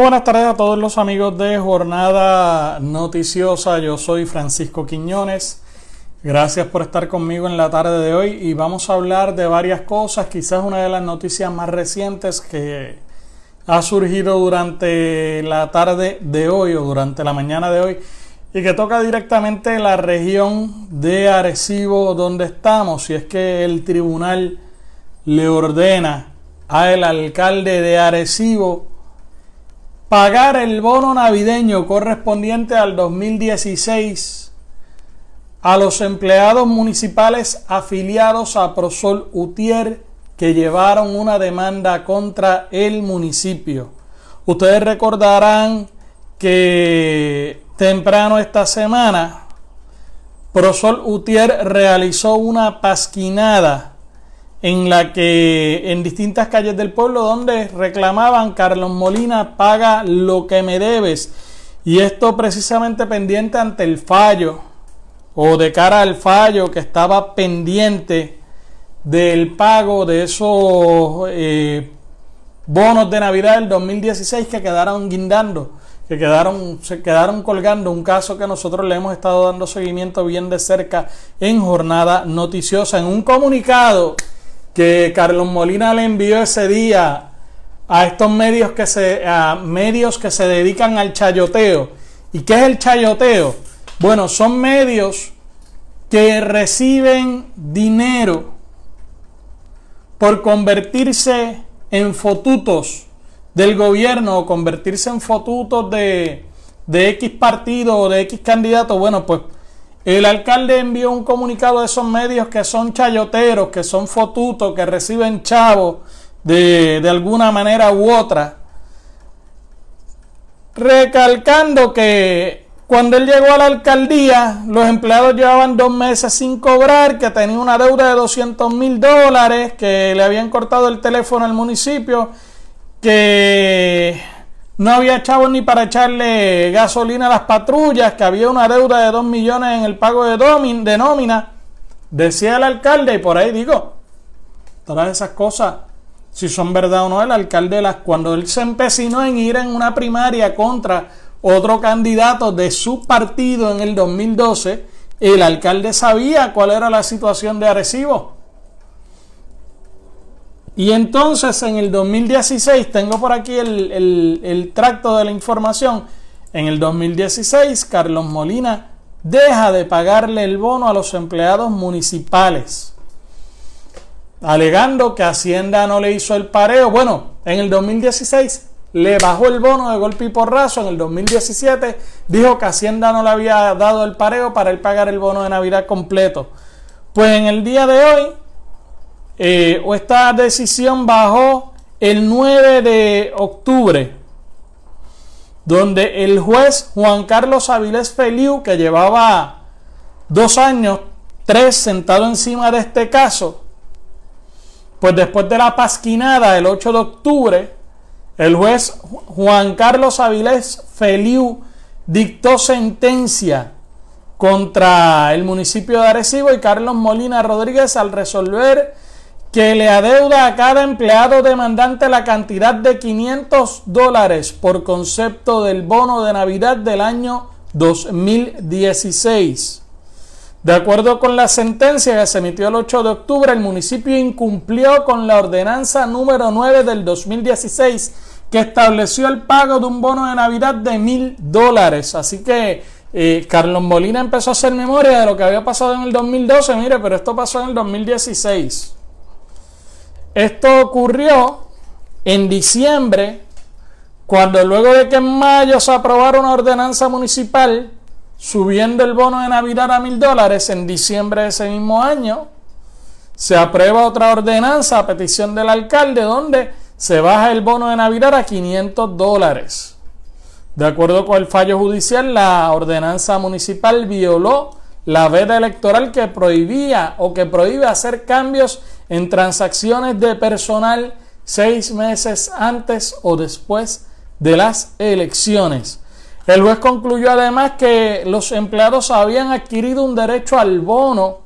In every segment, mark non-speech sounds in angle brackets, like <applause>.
Buenas tardes a todos los amigos de Jornada Noticiosa. Yo soy Francisco Quiñones. Gracias por estar conmigo en la tarde de hoy y vamos a hablar de varias cosas. Quizás una de las noticias más recientes que ha surgido durante la tarde de hoy o durante la mañana de hoy y que toca directamente la región de Arecibo donde estamos. Y es que el tribunal le ordena al alcalde de Arecibo pagar el bono navideño correspondiente al 2016 a los empleados municipales afiliados a Prosol Utier que llevaron una demanda contra el municipio. Ustedes recordarán que temprano esta semana Prosol Utier realizó una pasquinada en la que en distintas calles del pueblo donde reclamaban Carlos Molina paga lo que me debes y esto precisamente pendiente ante el fallo o de cara al fallo que estaba pendiente del pago de esos eh, bonos de Navidad del 2016 que quedaron guindando, que quedaron, se quedaron colgando, un caso que nosotros le hemos estado dando seguimiento bien de cerca en jornada noticiosa. En un comunicado que Carlos Molina le envió ese día a estos medios que se, a medios que se dedican al chayoteo. ¿Y qué es el chayoteo? Bueno, son medios que reciben dinero por convertirse en fotutos del gobierno o convertirse en fotutos de, de X partido o de X candidato. Bueno, pues el alcalde envió un comunicado a esos medios que son chayoteros, que son fotutos, que reciben chavos de, de alguna manera u otra, recalcando que cuando él llegó a la alcaldía, los empleados llevaban dos meses sin cobrar, que tenía una deuda de 200 mil dólares, que le habían cortado el teléfono al municipio, que no había chavos ni para echarle gasolina a las patrullas, que había una deuda de 2 millones en el pago de, nómina. Decía el alcalde, y por ahí digo, todas esas cosas, si son verdad o no, el alcalde, las, cuando él se empecinó en ir en una primaria contra otro candidato de su partido en el 2012, el alcalde sabía cuál era la situación de Arecibo. Y entonces en el 2016, tengo por aquí el, tracto de la información, en el 2016 Carlos Molina deja de pagarle el bono a los empleados municipales, alegando que Hacienda no le hizo el pareo. Bueno, en el 2016 le bajó el bono de golpe y porrazo, en el 2017 dijo que Hacienda no le había dado el pareo para él pagar el bono de Navidad completo. Pues en el día de hoy eh, o esta decisión bajó el 9 de octubre, donde el juez Juan Carlos Avilés Feliu, que llevaba dos años, tres sentado encima de este caso, pues después de la pasquinada el 8 de octubre, el juez Juan Carlos Avilés Feliu dictó sentencia contra el municipio de Arecibo y Carlos Molina Rodríguez al resolver que le adeuda a cada empleado demandante la cantidad de 500 dólares por concepto del bono de Navidad del año 2016. De acuerdo con la sentencia que se emitió el 8 de octubre, el municipio incumplió con la ordenanza número 9 del 2016 que estableció el pago de un bono de Navidad de mil dólares. Así que eh, Carlos Molina empezó a hacer memoria de lo que había pasado en el 2012. Mire, pero esto pasó en el 2016. Esto ocurrió en diciembre, cuando luego de que en mayo se aprobara una ordenanza municipal subiendo el bono de Navidad a mil dólares, en diciembre de ese mismo año se aprueba otra ordenanza a petición del alcalde donde se baja el bono de Navidad a 500 dólares. De acuerdo con el fallo judicial, la ordenanza municipal violó la veda electoral que prohibía o que prohíbe hacer cambios en transacciones de personal seis meses antes o después de las elecciones. El juez concluyó además que los empleados habían adquirido un derecho al bono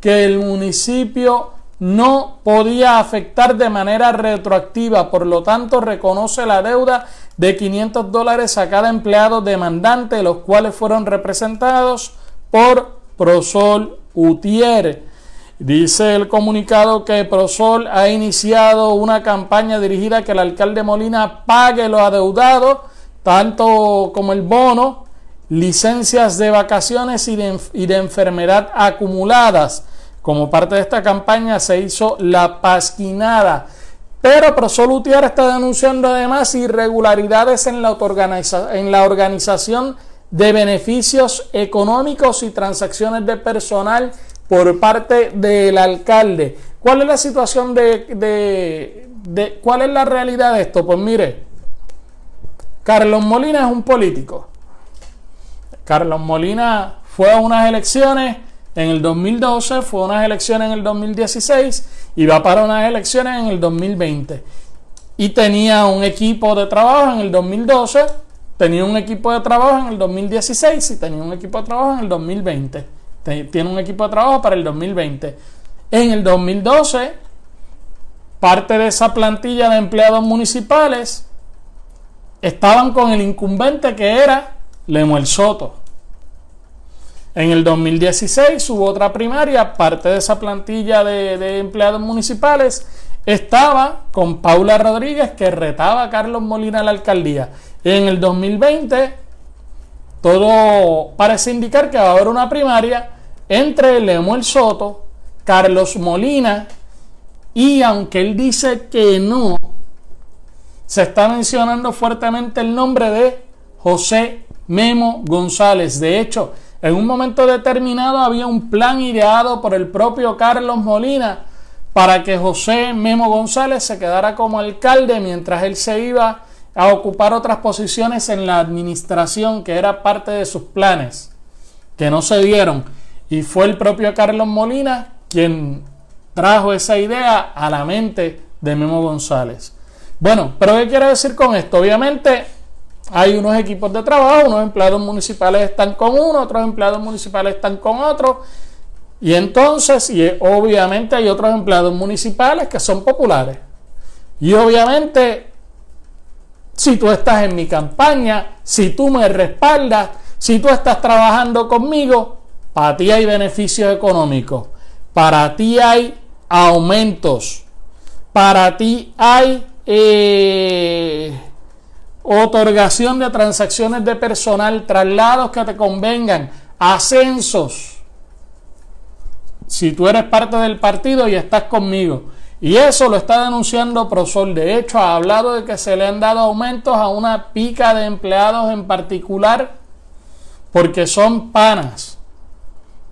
que el municipio no podía afectar de manera retroactiva, por lo tanto reconoce la deuda de 500 dólares a cada empleado demandante, los cuales fueron representados por Prosol Utier. Dice el comunicado que Prosol ha iniciado una campaña dirigida a que el alcalde Molina pague lo adeudado, tanto como el bono, licencias de vacaciones y de, enfermedad acumuladas. Como parte de esta campaña se hizo la pasquinada. Pero Prosol Utier está denunciando además irregularidades en la, en la organización de beneficios económicos y transacciones de personal por parte del alcalde. ¿Cuál es la situación de, de, cuál es la realidad de esto? Pues mire, Carlos Molina es un político. Carlos Molina fue a unas elecciones en el 2012, fue a unas elecciones en el 2016 y va para unas elecciones en el 2020. Y tenía un equipo de trabajo en el 2012 tenía un equipo de trabajo en el 2016 y tenía un equipo de trabajo en el 2020. Tiene un equipo de trabajo para el 2020. En el 2012, parte de esa plantilla de empleados municipales estaban con el incumbente que era Lemuel Soto. En el 2016 hubo otra primaria, parte de esa plantilla de, de empleados municipales estaba con Paula Rodríguez que retaba a Carlos Molina a la alcaldía. En el 2020, todo parece indicar que va a haber una primaria entre Lemuel Soto, Carlos Molina y aunque él dice que no, se está mencionando fuertemente el nombre de José Memo González. De hecho, en un momento determinado había un plan ideado por el propio Carlos Molina para que José Memo González se quedara como alcalde mientras él se iba a ocupar otras posiciones en la administración que era parte de sus planes, que no se dieron. Y fue el propio Carlos Molina quien trajo esa idea a la mente de Memo González. Bueno, pero ¿qué quiero decir con esto? Obviamente hay unos equipos de trabajo, unos empleados municipales están con uno, otros empleados municipales están con otro. Y entonces, y obviamente hay otros empleados municipales que son populares. Y obviamente si tú estás en mi campaña, si tú me respaldas, si tú estás trabajando conmigo, para ti hay beneficios económicos, para ti hay aumentos, para ti hay eh, otorgación de transacciones de personal, traslados que te convengan, ascensos. Si tú eres parte del partido y estás conmigo, y eso lo está denunciando Prosol. De hecho, ha hablado de que se le han dado aumentos a una pica de empleados en particular porque son panas.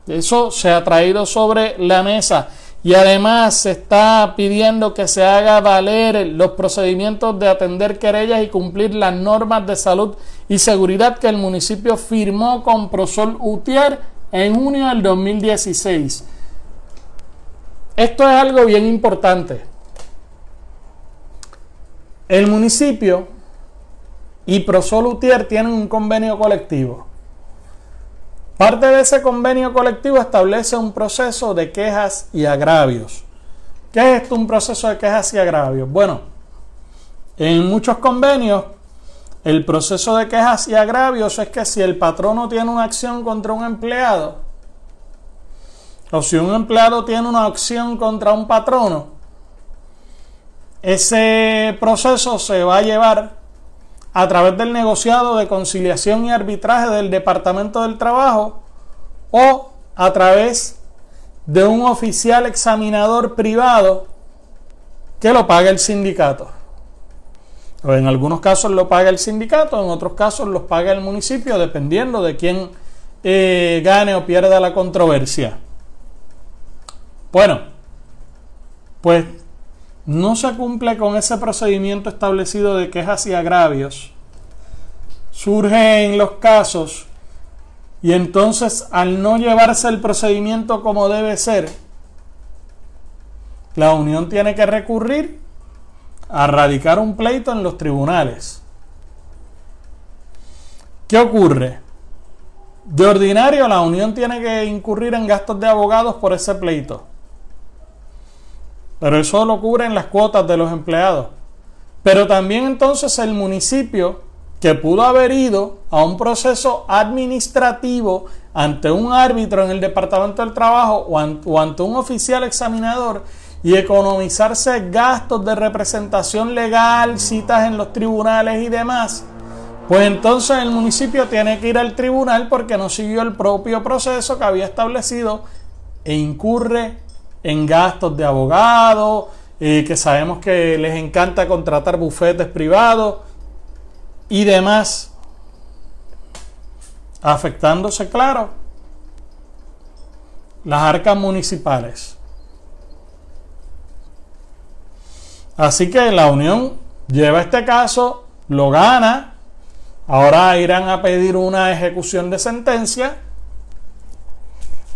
Eso se ha traído sobre la mesa. Y además se está pidiendo que se haga valer los procedimientos de atender querellas y cumplir las normas de salud y seguridad que el municipio firmó con Prosol Utier en junio del 2016. Esto es algo bien importante. El municipio y Prosolutier tienen un convenio colectivo. Parte de ese convenio colectivo establece un proceso de quejas y agravios. ¿Qué es esto, un proceso de quejas y agravios? Bueno, en muchos convenios, el proceso de quejas y agravios es que si el patrono tiene una acción contra un empleado, o si un empleado tiene una acción contra un patrono, ese proceso se va a llevar a través del negociado de conciliación y arbitraje del Departamento del Trabajo o a través de un oficial examinador privado que lo paga el sindicato. O en algunos casos lo paga el sindicato, en otros casos lo paga el municipio, dependiendo de quién eh, gane o pierda la controversia. Bueno, pues no se cumple con ese procedimiento establecido de quejas y agravios. Surgen los casos y entonces al no llevarse el procedimiento como debe ser, la Unión tiene que recurrir a radicar un pleito en los tribunales. ¿Qué ocurre? De ordinario la Unión tiene que incurrir en gastos de abogados por ese pleito. Pero eso lo cubren las cuotas de los empleados. Pero también entonces el municipio que pudo haber ido a un proceso administrativo ante un árbitro en el Departamento del Trabajo o, ante un oficial examinador y economizarse gastos de representación legal, citas en los tribunales y demás, pues entonces el municipio tiene que ir al tribunal porque no siguió el propio proceso que había establecido e incurre en gastos de abogado, y que sabemos que les encanta contratar bufetes privados y demás, afectándose, claro, las arcas municipales. Así que la Unión lleva este caso, lo gana, Ahora irán a pedir una ejecución de sentencia.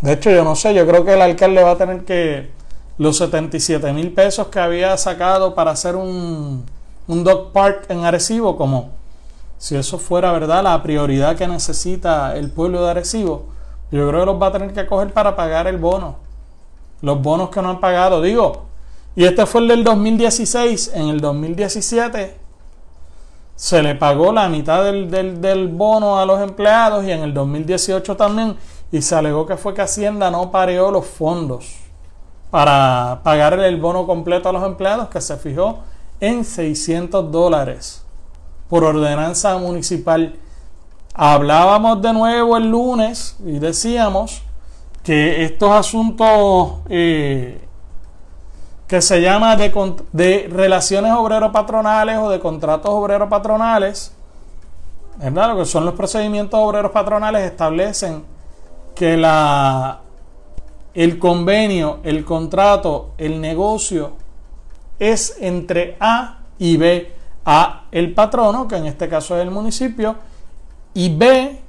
De hecho, yo no sé, yo creo que el alcalde va a tener que los 77 mil pesos que había sacado para hacer un, un dog park en Arecibo, como si eso fuera verdad la prioridad que necesita el pueblo de Arecibo, yo creo que los va a tener que coger para pagar el bono. Los bonos que no han pagado, digo. Y este fue el del 2016. En el 2017 se le pagó la mitad del, bono a los empleados y en el 2018 también, y se alegó que fue que Hacienda no pareó los fondos para pagar el bono completo a los empleados, que se fijó en 600 dólares por ordenanza municipal. Hablábamos de nuevo el lunes y decíamos que estos asuntos eh, que se llama de, de relaciones obrero-patronales o de contratos obrero-patronales, ¿verdad? Lo que son los procedimientos obreros patronales establecen que la, el convenio, el contrato, el negocio es entre A y B. A, el patrono, que en este caso es el municipio, y B,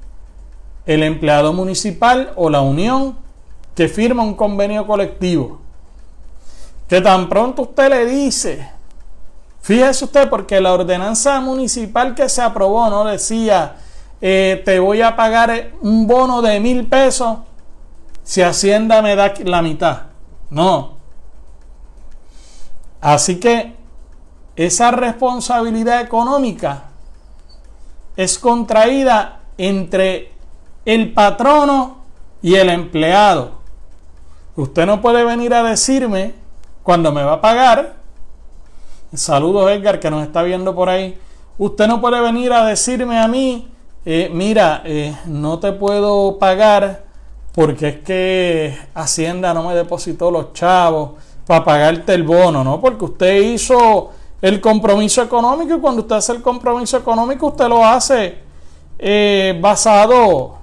el empleado municipal o la unión que firma un convenio colectivo que tan pronto usted le dice, fíjese usted, porque la ordenanza municipal que se aprobó no decía, eh, te voy a pagar un bono de mil pesos si Hacienda me da la mitad. No. Así que esa responsabilidad económica es contraída entre el patrono y el empleado. Usted no puede venir a decirme cuando me va a pagar, saludos Edgar que nos está viendo por ahí, usted no puede venir a decirme a mí, eh, mira, eh, no te puedo pagar porque es que Hacienda no me depositó los chavos para pagarte el bono, ¿no? Porque usted hizo el compromiso económico y cuando usted hace el compromiso económico usted lo hace eh, basado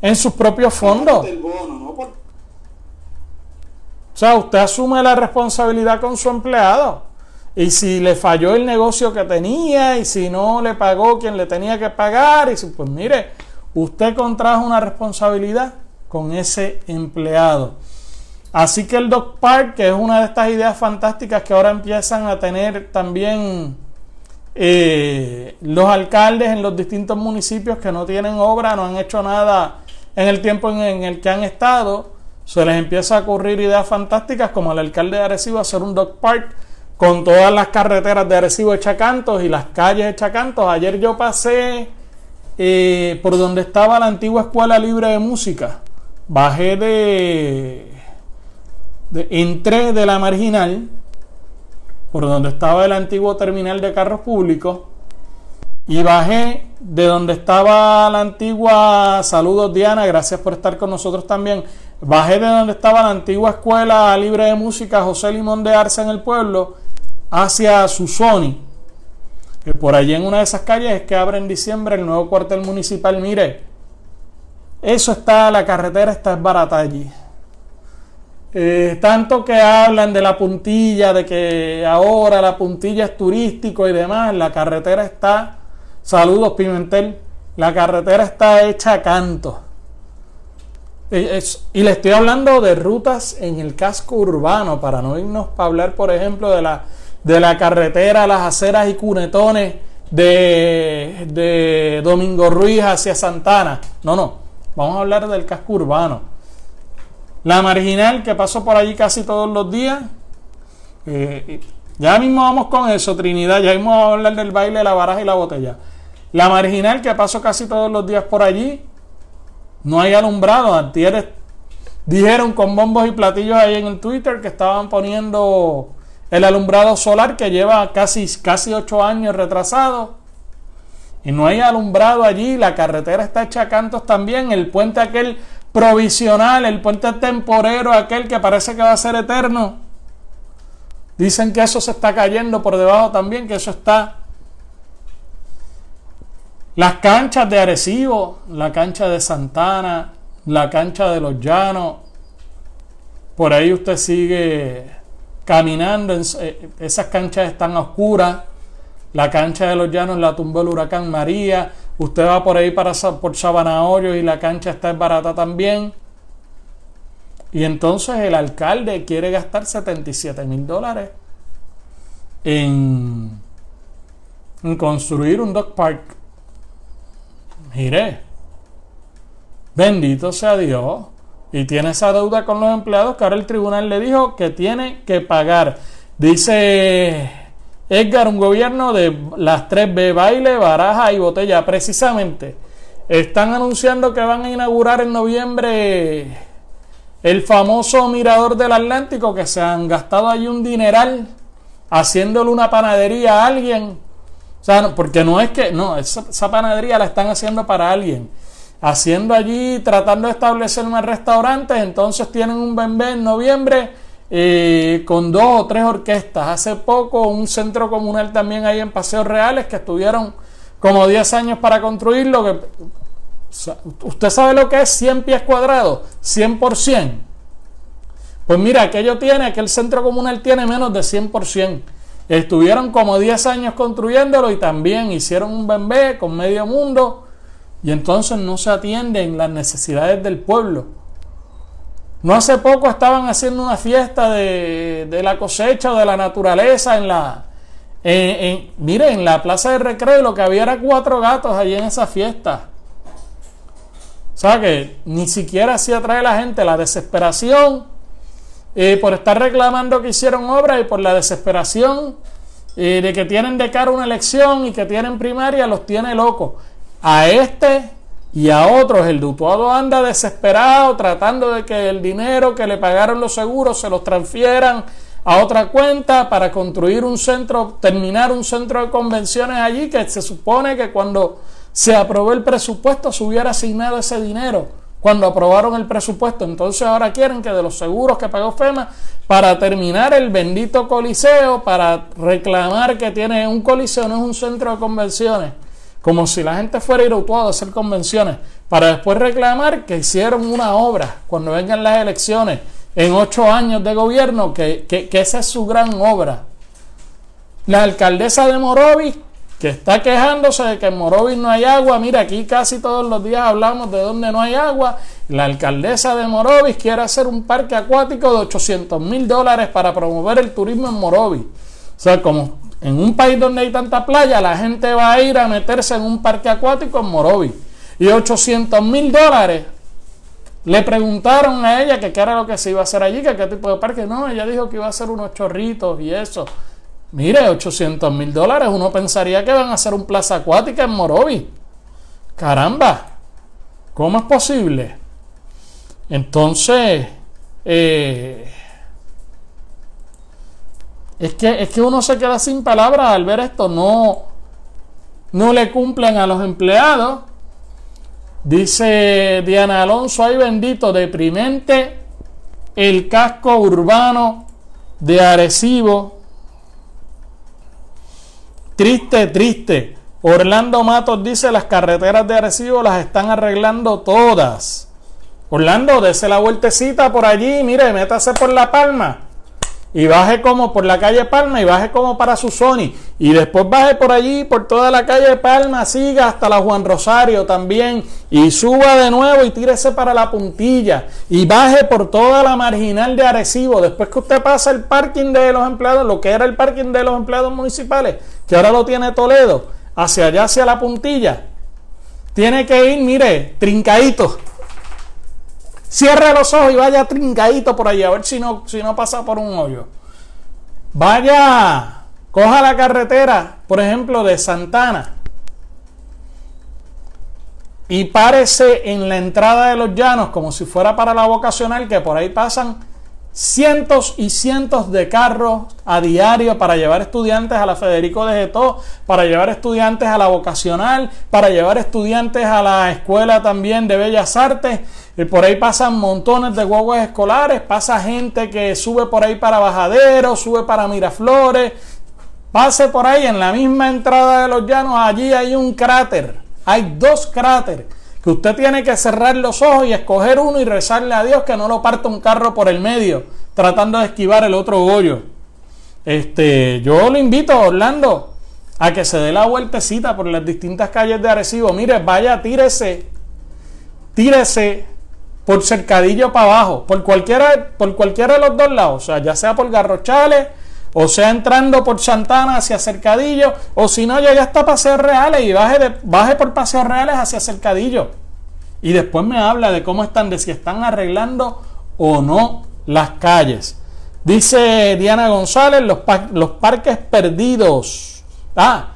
en sus propios fondos. O sea, usted asume la responsabilidad con su empleado. Y si le falló el negocio que tenía y si no le pagó quien le tenía que pagar, y si, pues mire, usted contrajo una responsabilidad con ese empleado. Así que el Dog Park, que es una de estas ideas fantásticas que ahora empiezan a tener también eh, los alcaldes en los distintos municipios que no tienen obra, no han hecho nada en el tiempo en el que han estado, se les empieza a ocurrir ideas fantásticas como el alcalde de Arecibo hacer un dog park con todas las carreteras de Arecibo de Chacantos y las calles de Chacantos. Ayer yo pasé eh, por donde estaba la antigua Escuela Libre de Música. Bajé de, de... Entré de la marginal por donde estaba el antiguo terminal de carros públicos y bajé de donde estaba la antigua, saludos Diana, gracias por estar con nosotros también, bajé de donde estaba la antigua escuela libre de música José Limón de Arce en el pueblo, hacia Susoni, que por allí en una de esas calles es que abre en diciembre el nuevo cuartel municipal, mire, eso está, la carretera está barata allí. Eh, tanto que hablan de la puntilla, de que ahora la puntilla es turístico y demás, la carretera está Saludos Pimentel. La carretera está hecha a canto. Eh, y le estoy hablando de rutas en el casco urbano, para no irnos para hablar, por ejemplo, de la, de la carretera, las aceras y cunetones de, de Domingo Ruiz hacia Santana. No, no, vamos a hablar del casco urbano. La marginal que paso por allí casi todos los días, Eh, ya mismo vamos con eso, Trinidad. Ya mismo vamos a hablar del baile, la baraja y la botella. La marginal, que paso casi todos los días por allí. No hay alumbrado. Antieres dijeron con bombos y platillos ahí en el Twitter que estaban poniendo el alumbrado solar que lleva casi, casi 8 años retrasado. Y no hay alumbrado allí. La carretera está hecha a cantos también. El puente aquel provisional, el puente temporero aquel que parece que va a ser eterno Dicen que eso se está cayendo por debajo también, que eso está. Las canchas de Arecibo, la cancha de Santana, la cancha de los Llanos. Por ahí usted sigue caminando, eh, esas canchas están oscuras. La cancha de los Llanos la tumbó el huracán María. Usted va por ahí para, por Sabana y la cancha está barata también. Y entonces el alcalde quiere gastar 77 mil dólares en, en construir un dog park. Mire, bendito sea Dios. Y tiene esa deuda con los empleados que ahora el tribunal le dijo que tiene que pagar. Dice Edgar, un gobierno de las tres B, baile, baraja y botella. Precisamente, están anunciando que van a inaugurar en noviembre el famoso mirador del Atlántico, que se han gastado allí un dineral haciéndole una panadería a alguien. O sea, porque no es que, no, esa, panadería la están haciendo para alguien. Haciendo allí, tratando de establecer un restaurante, entonces tienen un bebé en noviembre eh, con dos o tres orquestas. Hace poco un centro comunal también ahí en Paseos Reales que estuvieron como 10 años para construirlo, que ¿Usted sabe lo que es 100 pies cuadrados? 100%. Pues mira, aquello tiene, aquel centro comunal tiene menos de 100%. Estuvieron como 10 años construyéndolo y también hicieron un bebé con medio mundo y entonces no se atienden las necesidades del pueblo. No hace poco estaban haciendo una fiesta de, la cosecha o de la naturaleza en la... En, mire, en la plaza de recreo lo que había era cuatro gatos allí en esa fiesta. O sea que ni siquiera así atrae la gente la desesperación eh, por estar reclamando que hicieron obra y por la desesperación eh, de que tienen de cara una elección y que tienen primaria, los tiene locos. A este y a otros, el dutuado anda desesperado tratando de que el dinero que le pagaron los seguros se los transfieran a otra cuenta para construir un centro, terminar un centro de convenciones allí que se supone que cuando se aprobó el presupuesto, se hubiera asignado ese dinero cuando aprobaron el presupuesto. Entonces ahora quieren que de los seguros que pagó FEMA para terminar el bendito coliseo, para reclamar que tiene un coliseo, no es un centro de convenciones, como si la gente fuera ir a hacer convenciones, para después reclamar que hicieron una obra cuando vengan las elecciones en ocho años de gobierno, que, que, que esa es su gran obra. La alcaldesa de Morovis que está quejándose de que en Morovis no hay agua. Mira, aquí casi todos los días hablamos de donde no hay agua. La alcaldesa de Morovis quiere hacer un parque acuático de 800 mil dólares para promover el turismo en Morovis. O sea, como en un país donde hay tanta playa, la gente va a ir a meterse en un parque acuático en Morovis. Y 800 mil dólares. Le preguntaron a ella que qué era lo que se iba a hacer allí, que qué tipo de parque. No, ella dijo que iba a hacer unos chorritos y eso. Mire, 800 mil dólares, uno pensaría que van a hacer un plaza acuática en Morovi. Caramba, ¿cómo es posible? Entonces, eh, es, que, es que uno se queda sin palabras al ver esto. No, no le cumplen a los empleados. Dice Diana Alonso, ay bendito, deprimente el casco urbano de Arecibo Triste, triste. Orlando Matos dice las carreteras de Arecibo las están arreglando todas. Orlando, dése la vueltecita por allí, mire, métase por La Palma y baje como por la calle Palma y baje como para Susoni y después baje por allí por toda la calle Palma, siga hasta la Juan Rosario también. Y suba de nuevo y tírese para la puntilla. Y baje por toda la marginal de Arecibo. Después que usted pasa el parking de los empleados, lo que era el parking de los empleados municipales, que ahora lo tiene Toledo, hacia allá, hacia la puntilla, tiene que ir, mire, trincadito Cierre los ojos y vaya trincadito por allí a ver si no, si no pasa por un hoyo. Vaya, coja la carretera, por ejemplo, de Santana y párese en la entrada de los llanos como si fuera para la vocacional, que por ahí pasan cientos y cientos de carros a diario para llevar estudiantes a la Federico de Getó, para llevar estudiantes a la vocacional, para llevar estudiantes a la escuela también de Bellas Artes. Y por ahí pasan montones de guaguas escolares, pasa gente que sube por ahí para Bajadero, sube para Miraflores. Pase por ahí en la misma entrada de los llanos, allí hay un cráter, hay dos cráteres usted tiene que cerrar los ojos y escoger uno y rezarle a Dios que no lo parta un carro por el medio, tratando de esquivar el otro hoyo. Este, yo lo invito a Orlando a que se dé la vueltecita por las distintas calles de Arecibo. Mire, vaya, tírese, tírese por cercadillo para abajo, por cualquiera, por cualquiera de los dos lados, o sea, ya sea por Garrochales o sea entrando por Santana hacia Cercadillo, o si no llega hasta Paseos Reales y baje, baje por Paseos Reales hacia Cercadillo. Y después me habla de cómo están, de si están arreglando o no las calles. Dice Diana González, los, los parques perdidos. Ah,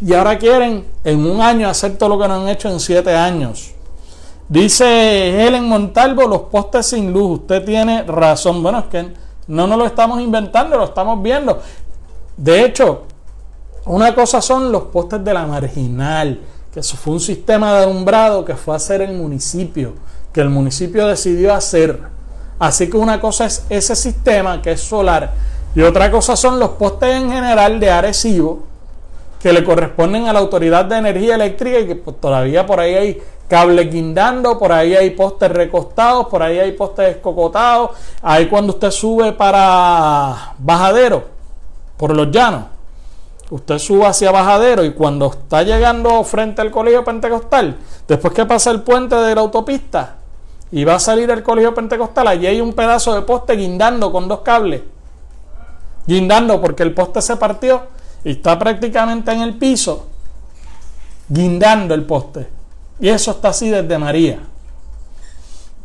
y ahora quieren en un año hacer todo lo que no han hecho en siete años. Dice Helen Montalvo, los postes sin luz. Usted tiene razón. Bueno, es que no nos lo estamos inventando, lo estamos viendo. De hecho, una cosa son los postes de la marginal, que eso fue un sistema de alumbrado que fue a hacer el municipio, que el municipio decidió hacer. Así que una cosa es ese sistema que es solar y otra cosa son los postes en general de Arecibo que le corresponden a la Autoridad de Energía Eléctrica y que pues, todavía por ahí hay cables guindando, por ahí hay postes recostados, por ahí hay postes escocotados, ahí cuando usted sube para Bajadero, por los llanos, usted sube hacia Bajadero y cuando está llegando frente al Colegio Pentecostal, después que pasa el puente de la autopista y va a salir el Colegio Pentecostal, allí hay un pedazo de poste guindando con dos cables, guindando porque el poste se partió y está prácticamente en el piso, guindando el poste. Y eso está así desde María.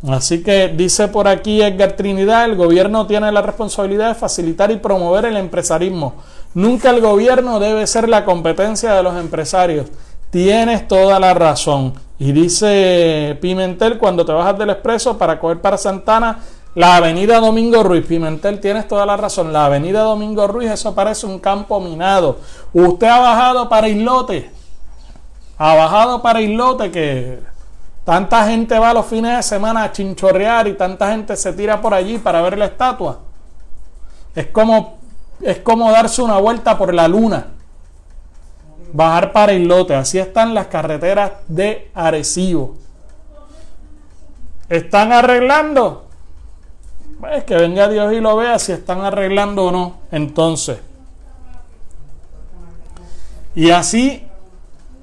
Así que dice por aquí Edgar Trinidad, el gobierno tiene la responsabilidad de facilitar y promover el empresarismo. Nunca el gobierno debe ser la competencia de los empresarios. Tienes toda la razón. Y dice Pimentel, cuando te bajas del expreso para coger para Santana, la avenida Domingo Ruiz, Pimentel, tienes toda la razón. La avenida Domingo Ruiz, eso parece un campo minado. Usted ha bajado para Islote ha bajado para Islote que tanta gente va los fines de semana a chinchorrear y tanta gente se tira por allí para ver la estatua. Es como, es como darse una vuelta por la luna. Bajar para Islote. Así están las carreteras de Arecibo. ¿Están arreglando? Pues que venga Dios y lo vea si están arreglando o no. Entonces. Y así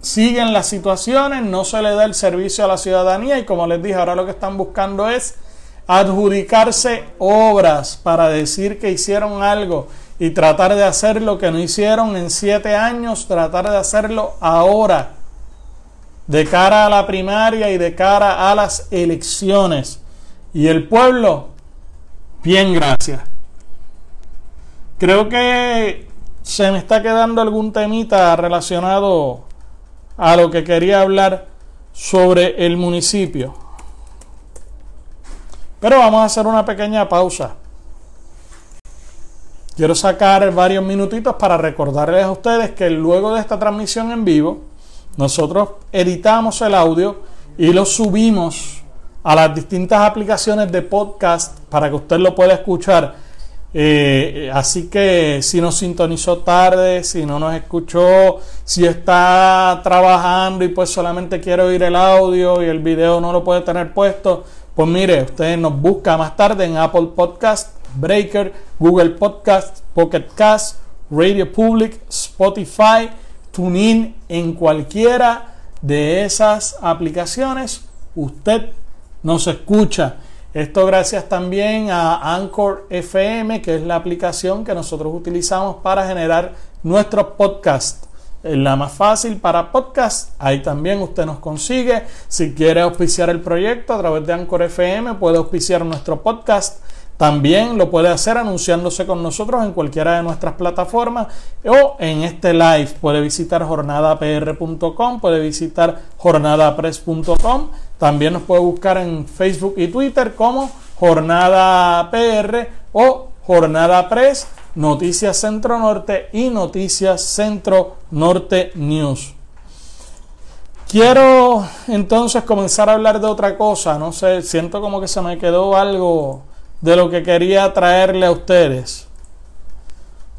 siguen las situaciones, no se le da el servicio a la ciudadanía y como les dije, ahora lo que están buscando es adjudicarse obras para decir que hicieron algo y tratar de hacer lo que no hicieron en siete años, tratar de hacerlo ahora, de cara a la primaria y de cara a las elecciones. Y el pueblo, bien gracias. Creo que se me está quedando algún temita relacionado a lo que quería hablar sobre el municipio. Pero vamos a hacer una pequeña pausa. Quiero sacar varios minutitos para recordarles a ustedes que luego de esta transmisión en vivo, nosotros editamos el audio y lo subimos a las distintas aplicaciones de podcast para que usted lo pueda escuchar eh, así que si nos sintonizó tarde, si no nos escuchó, si está trabajando y pues solamente quiere oír el audio y el video no lo puede tener puesto, pues mire, usted nos busca más tarde en Apple Podcast, Breaker, Google Podcast, Pocket Cast, Radio Public, Spotify, TuneIn, en cualquiera de esas aplicaciones, usted nos escucha. Esto gracias también a Anchor FM, que es la aplicación que nosotros utilizamos para generar nuestros podcasts. Es la más fácil para podcast. Ahí también usted nos consigue. Si quiere auspiciar el proyecto a través de Anchor FM, puede auspiciar nuestro podcast también lo puede hacer anunciándose con nosotros en cualquiera de nuestras plataformas o en este live. Puede visitar jornadapr.com, puede visitar jornadapress.com. También nos puede buscar en Facebook y Twitter como Jornada PR o Jornada Press, Noticias Centro Norte y Noticias Centro Norte News. Quiero entonces comenzar a hablar de otra cosa. No sé, siento como que se me quedó algo de lo que quería traerle a ustedes.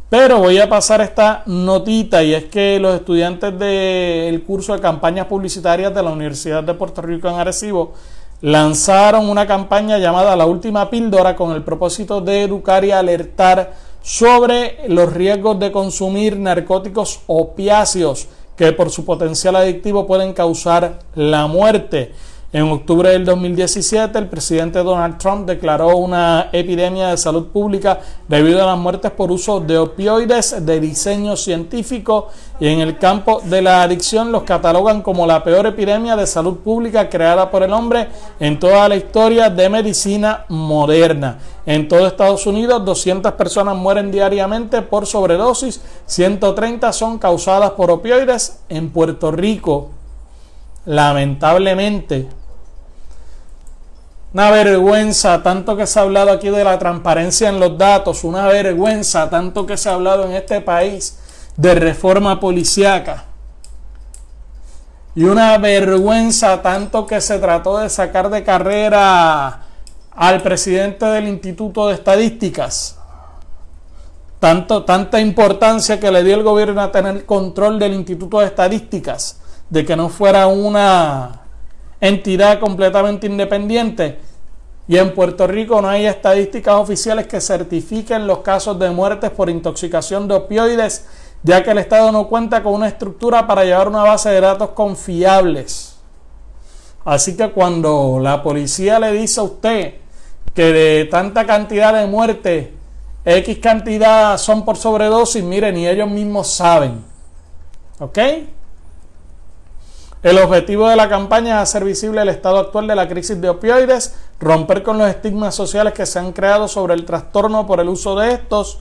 Pero voy a pasar esta notita y es que los estudiantes del curso de campañas publicitarias de la Universidad de Puerto Rico en Arecibo lanzaron una campaña llamada La Última Píldora con el propósito de educar y alertar sobre los riesgos de consumir narcóticos opiáceos que por su potencial adictivo pueden causar la muerte. En octubre del 2017, el presidente Donald Trump declaró una epidemia de salud pública debido a las muertes por uso de opioides de diseño científico y en el campo de la adicción los catalogan como la peor epidemia de salud pública creada por el hombre en toda la historia de medicina moderna. En todo Estados Unidos, 200 personas mueren diariamente por sobredosis, 130 son causadas por opioides. En Puerto Rico, lamentablemente, una vergüenza, tanto que se ha hablado aquí de la transparencia en los datos, una vergüenza, tanto que se ha hablado en este país de reforma policiaca. Y una vergüenza, tanto que se trató de sacar de carrera al presidente del Instituto de Estadísticas. Tanto, tanta importancia que le dio el gobierno a tener control del Instituto de Estadísticas, de que no fuera una entidad completamente independiente. Y en Puerto Rico no hay estadísticas oficiales que certifiquen los casos de muertes por intoxicación de opioides, ya que el Estado no cuenta con una estructura para llevar una base de datos confiables. Así que cuando la policía le dice a usted que de tanta cantidad de muertes, X cantidad son por sobredosis, miren, ni ellos mismos saben. ¿Ok? El objetivo de la campaña es hacer visible el estado actual de la crisis de opioides, romper con los estigmas sociales que se han creado sobre el trastorno por el uso de estos,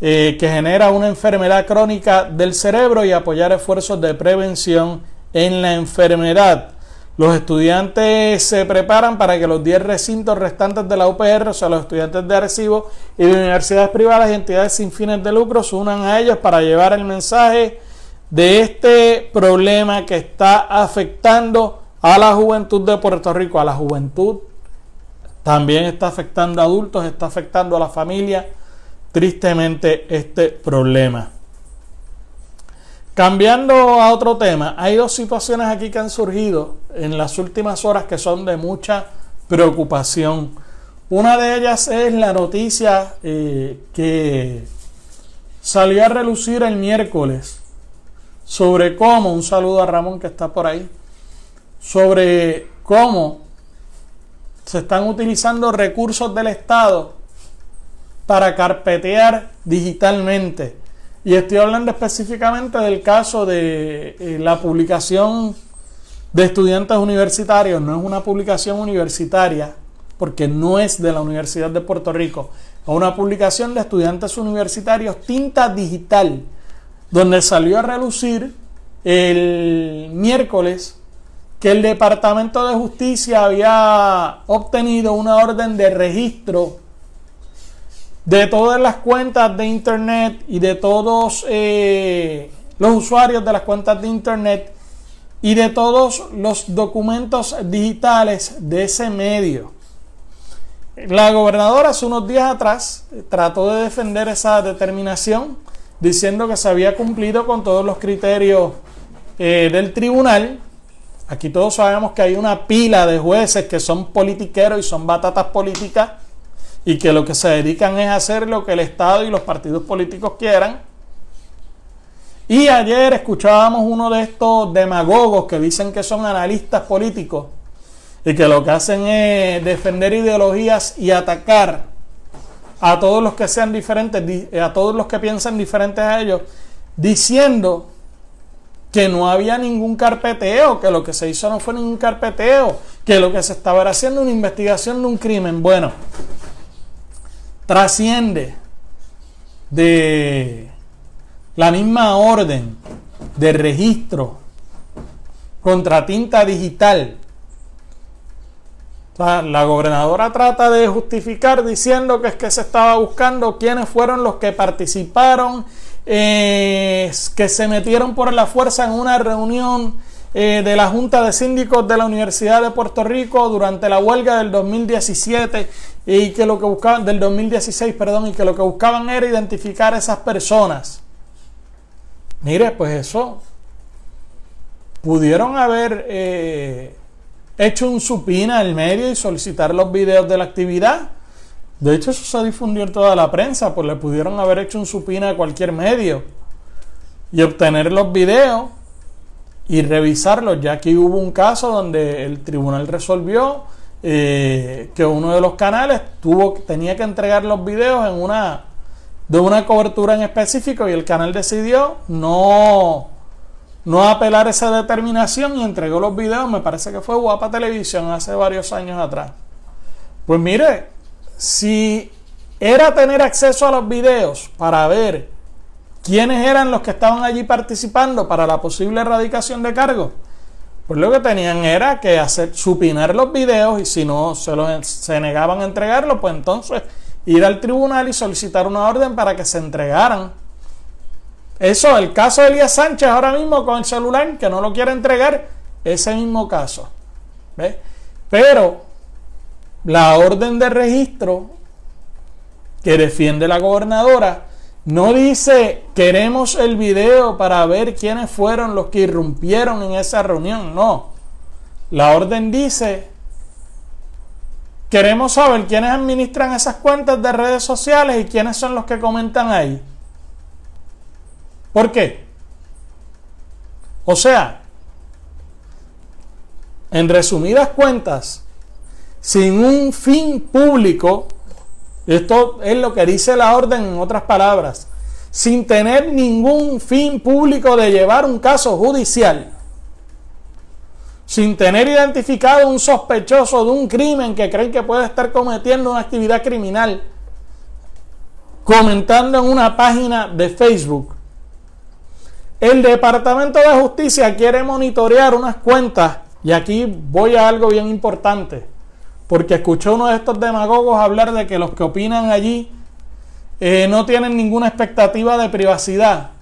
eh, que genera una enfermedad crónica del cerebro y apoyar esfuerzos de prevención en la enfermedad. Los estudiantes se preparan para que los 10 recintos restantes de la UPR, o sea, los estudiantes de Arecibo y de universidades privadas y entidades sin fines de lucro, se unan a ellos para llevar el mensaje de este problema que está afectando a la juventud de Puerto Rico, a la juventud, también está afectando a adultos, está afectando a la familia, tristemente este problema. Cambiando a otro tema, hay dos situaciones aquí que han surgido en las últimas horas que son de mucha preocupación. Una de ellas es la noticia eh, que salió a relucir el miércoles sobre cómo, un saludo a Ramón que está por ahí, sobre cómo se están utilizando recursos del Estado para carpetear digitalmente. Y estoy hablando específicamente del caso de eh, la publicación de estudiantes universitarios. No es una publicación universitaria, porque no es de la Universidad de Puerto Rico. Es una publicación de estudiantes universitarios tinta digital donde salió a relucir el miércoles que el Departamento de Justicia había obtenido una orden de registro de todas las cuentas de Internet y de todos eh, los usuarios de las cuentas de Internet y de todos los documentos digitales de ese medio. La gobernadora hace unos días atrás trató de defender esa determinación diciendo que se había cumplido con todos los criterios eh, del tribunal. Aquí todos sabemos que hay una pila de jueces que son politiqueros y son batatas políticas y que lo que se dedican es hacer lo que el Estado y los partidos políticos quieran. Y ayer escuchábamos uno de estos demagogos que dicen que son analistas políticos y que lo que hacen es defender ideologías y atacar a todos los que sean diferentes, a todos los que piensan diferentes a ellos, diciendo que no había ningún carpeteo, que lo que se hizo no fue ningún carpeteo, que lo que se estaba haciendo una investigación de un crimen. Bueno, trasciende de la misma orden de registro contra tinta digital. La gobernadora trata de justificar diciendo que es que se estaba buscando quiénes fueron los que participaron, eh, que se metieron por la fuerza en una reunión eh, de la Junta de Síndicos de la Universidad de Puerto Rico durante la huelga del 2017 y que lo que buscaban del 2016, perdón, y que lo que buscaban era identificar a esas personas. Mire, pues eso pudieron haber eh, hecho un supina al medio y solicitar los videos de la actividad. De hecho, eso se difundió en toda la prensa, pues le pudieron haber hecho un supina a cualquier medio y obtener los videos y revisarlos, ya que hubo un caso donde el tribunal resolvió eh, que uno de los canales tuvo, tenía que entregar los videos en una de una cobertura en específico y el canal decidió no, no apelar esa determinación y entregó los videos, me parece que fue Guapa Televisión hace varios años atrás. Pues mire, si era tener acceso a los videos para ver quiénes eran los que estaban allí participando para la posible erradicación de cargos, pues lo que tenían era que hacer supinar los videos y si no se, los, se negaban a entregarlos, pues entonces ir al tribunal y solicitar una orden para que se entregaran. Eso, el caso de Elías Sánchez ahora mismo con el celular, que no lo quiere entregar, ese mismo caso. Pero la orden de registro que defiende la gobernadora no dice queremos el video para ver quiénes fueron los que irrumpieron en esa reunión. No. La orden dice queremos saber quiénes administran esas cuentas de redes sociales y quiénes son los que comentan ahí. ¿Por qué? O sea, en resumidas cuentas, sin un fin público, esto es lo que dice la orden en otras palabras. Sin tener ningún fin público de llevar un caso judicial. Sin tener identificado un sospechoso de un crimen que creen que puede estar cometiendo una actividad criminal. Comentando en una página de Facebook. El Departamento de Justicia quiere monitorear unas cuentas. Y aquí voy a algo bien importante porque escuché uno de estos demagogos hablar de que los que opinan allí eh, no tienen ninguna expectativa de privacidad,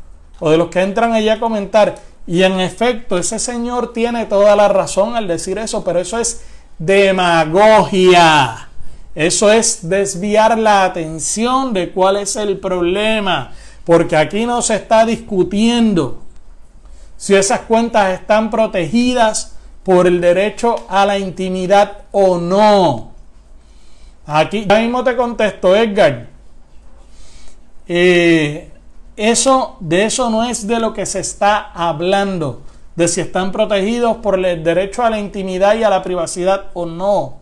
o de los que entran allí a comentar. Y en efecto, ese señor tiene toda la razón al decir eso, pero eso es demagogia. Eso es desviar la atención de cuál es el problema, porque aquí no se está discutiendo si esas cuentas están protegidas por el derecho a la intimidad o no. Aquí ya mismo te contesto, Edgar. Eh, eso, de eso no es de lo que se está hablando, de si están protegidos por el derecho a la intimidad y a la privacidad o no.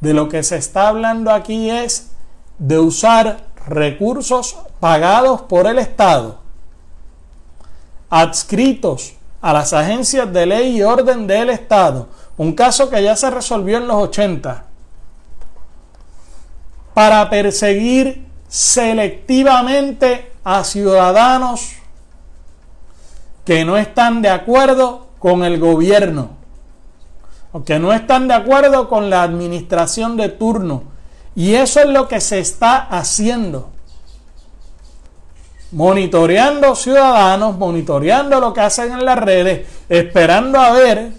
De lo que se está hablando aquí es de usar recursos pagados por el Estado, adscritos a las agencias de ley y orden del Estado, un caso que ya se resolvió en los 80, para perseguir selectivamente a ciudadanos que no están de acuerdo con el gobierno, o que no están de acuerdo con la administración de turno. Y eso es lo que se está haciendo monitoreando ciudadanos, monitoreando lo que hacen en las redes, esperando a ver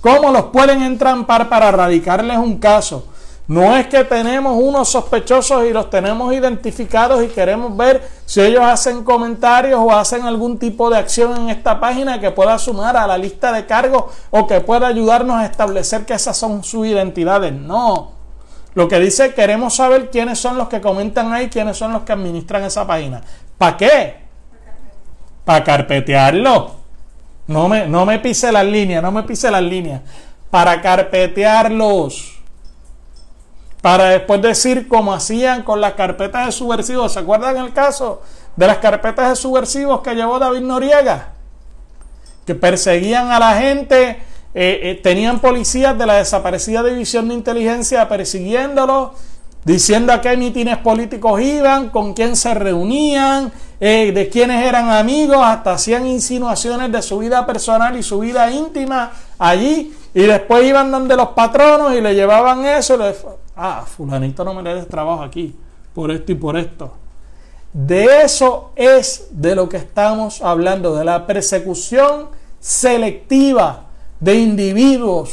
cómo los pueden entrampar para radicarles un caso. No es que tenemos unos sospechosos y los tenemos identificados y queremos ver si ellos hacen comentarios o hacen algún tipo de acción en esta página que pueda sumar a la lista de cargos o que pueda ayudarnos a establecer que esas son sus identidades. No. Lo que dice, queremos saber quiénes son los que comentan ahí, quiénes son los que administran esa página. ¿Para qué? Para carpetearlo. No me, no me pise las líneas, no me pise las líneas. Para carpetearlos. Para después decir como hacían con las carpetas de subversivos. ¿Se acuerdan el caso de las carpetas de subversivos que llevó David Noriega? Que perseguían a la gente, eh, eh, tenían policías de la desaparecida división de inteligencia persiguiéndolos diciendo a qué mítines políticos iban, con quién se reunían, eh, de quiénes eran amigos, hasta hacían insinuaciones de su vida personal y su vida íntima allí, y después iban donde los patronos y le llevaban eso, y le, ah, fulanito no me le des trabajo aquí, por esto y por esto. De eso es de lo que estamos hablando, de la persecución selectiva de individuos,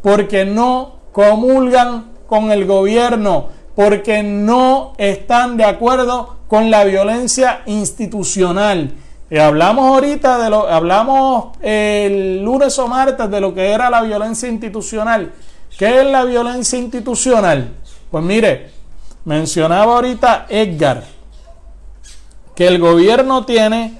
porque no comulgan con el gobierno, porque no están de acuerdo con la violencia institucional. Y hablamos ahorita de lo, hablamos el lunes o martes de lo que era la violencia institucional. ¿Qué es la violencia institucional? Pues mire, mencionaba ahorita Edgar que el gobierno tiene